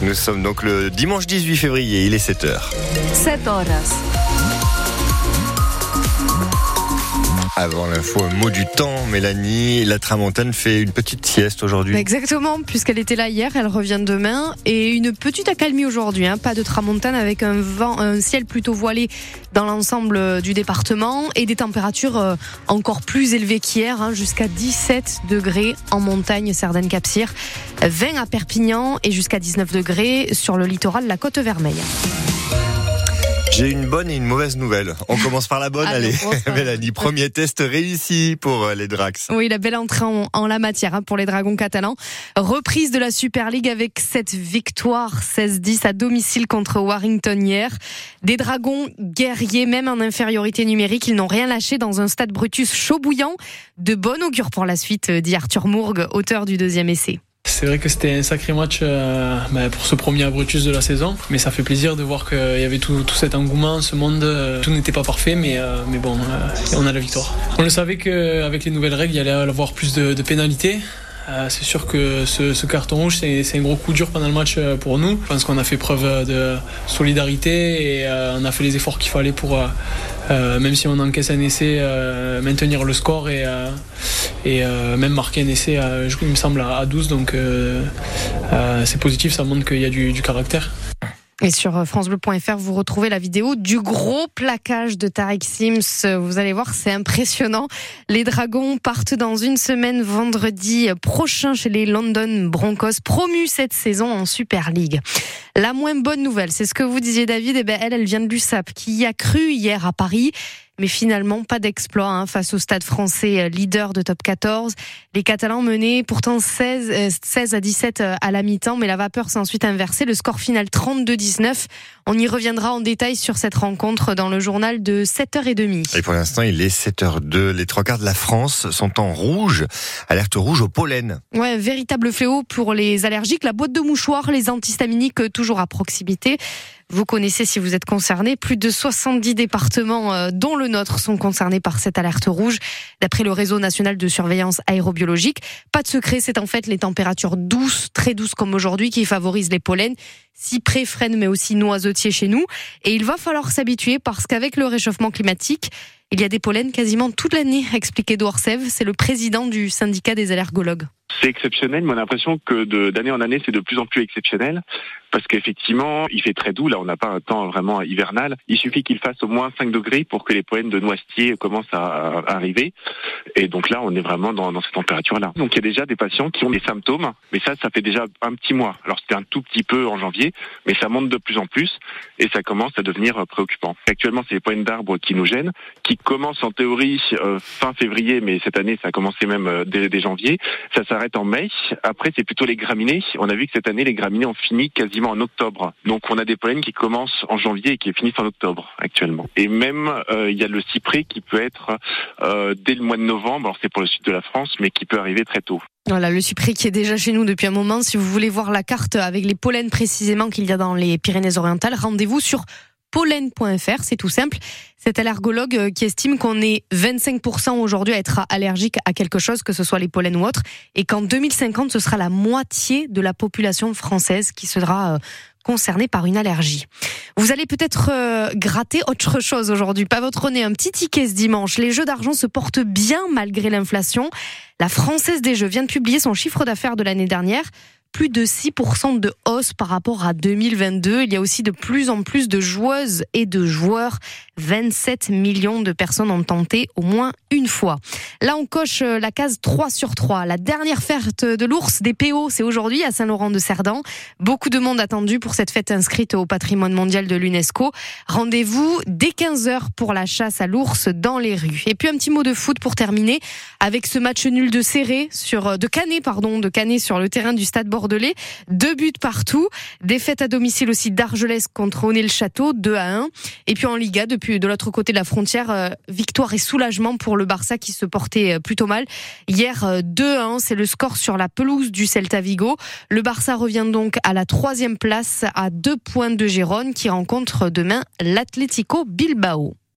Nous sommes donc le dimanche 18 février, il est 7h. 7 horas. Avant l'info, un mot du temps, Mélanie. La tramontane fait une petite sieste aujourd'hui. Exactement, puisqu'elle était là hier, elle revient demain. Et une petite accalmie aujourd'hui, hein. pas de tramontane avec un vent, un ciel plutôt voilé dans l'ensemble du département et des températures euh, encore plus élevées qu'hier, hein, jusqu'à 17 degrés en montagne Cerdaine-Capcir, 20 à Perpignan et jusqu'à 19 degrés sur le littoral de la Côte Vermeille. J'ai une bonne et une mauvaise nouvelle. On commence par la bonne, Allez, allez. Mélanie, premier test réussi pour euh, les Drax. Oui, la belle entrée en, en la matière hein, pour les Dragons catalans. Reprise de la Super League avec cette victoire 16-10 à domicile contre Warrington hier. Des Dragons guerriers, même en infériorité numérique, ils n'ont rien lâché dans un stade Brutus chaud bouillant. De bon augure pour la suite, dit Arthur Mourgue, auteur du deuxième essai. C'est vrai que c'était un sacré match euh, bah, pour ce premier Abrutus de la saison, mais ça fait plaisir de voir qu'il y avait tout, cet engouement, ce monde. euh, tout n'était pas parfait, mais, euh, bon, on a la victoire. On le savait qu'avec les nouvelles règles, il y allait avoir plus de pénalités. Euh, c'est sûr que ce, carton rouge, c'est un gros coup dur pendant le match euh, pour nous. Je pense qu'on a fait preuve de solidarité et euh, on a fait les efforts qu'il fallait pour, même si on encaisse un essai, maintenir le score et, même marquer un essai, il me semble, à à 12. Donc c'est positif, ça montre qu'il y a du caractère. Et sur euh, francebleu.fr, vous retrouvez la vidéo du gros plaquage de Tarek Sims. Euh, Vous allez voir, c'est impressionnant. Les Dragons partent dans une semaine vendredi prochain chez les London Broncos, promus cette saison en Super League. La moins bonne nouvelle, c'est ce que vous disiez David, et ben elle, elle vient de l'USAP, qui y a cru hier à Paris. Mais finalement, pas d'exploit hein, face au stade français euh, leader de top 14. Les Catalans menaient pourtant 16, euh, 16 à 17 euh, à la mi-temps, mais la vapeur s'est ensuite inversée. Le score final 32-19. On y reviendra en détail sur cette rencontre dans le journal de 7h30. Et pour l'instant, il est 7h02. Les trois quarts de la France sont en rouge. Alerte rouge au pollen. Ouais, un véritable fléau pour les allergiques. La boîte de mouchoirs, les antihistaminiques toujours à proximité. Vous connaissez si vous êtes concerné. Plus de 70 départements, euh, dont le nôtre, sont concernés par cette alerte rouge. D'après le réseau national de surveillance aérobiologique, pas de secret, c'est en fait les températures douces, très douces comme aujourd'hui, qui favorisent les pollens. Cyprès, frêne, mais aussi noisetiers chez nous. Et il va falloir s'habituer parce qu'avec le réchauffement climatique, il y a des pollens quasiment toute l'année, explique Edouard. C'est le président du syndicat des allergologues. C'est exceptionnel, mais on a l'impression que d'année en année, c'est de plus en plus exceptionnel. Parce qu'effectivement, il fait très doux. Là, on n'a pas un temps vraiment hivernal. Il suffit qu'il fasse au moins 5 degrés pour que les pollens de noisetier commencent à, arriver. Et donc là, on est vraiment dans, dans cette température-là. Donc il y a déjà des patients qui ont des symptômes, mais ça, ça fait déjà un petit mois. Alors c'était un tout petit peu en janvier, mais ça monte de plus en plus et ça commence à devenir euh, préoccupant. Actuellement, c'est les pollens d'arbres qui nous gênent, qui commencent en théorie euh, fin février, mais cette année, ça a commencé même euh, dès, janvier. Ça s'arrête en mai. Après, c'est plutôt les graminées. On a vu que cette année, les graminées ont fini quasiment en octobre. Donc, on a des pollens qui commencent en janvier et qui finissent en octobre actuellement. Et même, euh, il y a le cyprès qui peut être dès le mois de novembre. Alors, c'est pour le sud de la France, mais qui peut arriver très tôt. Voilà, le cyprès qui est déjà chez nous depuis un moment. Si vous voulez voir la carte avec les pollens précisément qu'il y a dans les Pyrénées-Orientales, rendez-vous sur pollen.fr, c'est tout simple. Cet allergologue euh, qui estime qu'on est 25% aujourd'hui à être allergique à quelque chose, que ce soit les pollens ou autres, et qu'en 2050, ce sera la moitié de la population française qui sera concernée par une allergie. Vous allez peut-être euh, gratter autre chose aujourd'hui, pas votre nez, un petit ticket ce dimanche. Les jeux d'argent se portent bien malgré l'inflation. La Française des Jeux vient de publier son chiffre d'affaires de l'année dernière. Plus de 6% de hausse par rapport à 2022. Il y a aussi de plus en plus de joueuses et de joueurs. 27 millions de personnes ont tenté au moins une fois. Là, on coche euh, la case 3 sur 3. La dernière fête de l'ours des PO, c'est aujourd'hui à Saint-Laurent-de-Cerdan. Beaucoup de monde attendu pour cette fête inscrite au patrimoine mondial de l'UNESCO. Rendez-vous dès 15h pour la chasse à l'ours dans les rues. Et puis un petit mot de foot pour terminer avec ce match nul de serré sur de Canet pardon de Canet sur le terrain du Stade Bordelais. Deux buts partout. Défaite à domicile aussi d'Argelès contre Onet-le-Château 2 à 1. Et puis en Liga depuis de l'autre côté de la frontière, euh, victoire et soulagement pour le Barça qui se portait euh, plutôt mal. Hier euh, 2-1, c'est le score sur la pelouse du Celta Vigo. Le Barça revient donc à la troisième place à deux points de Gérone qui rencontre demain l'Atlético Bilbao.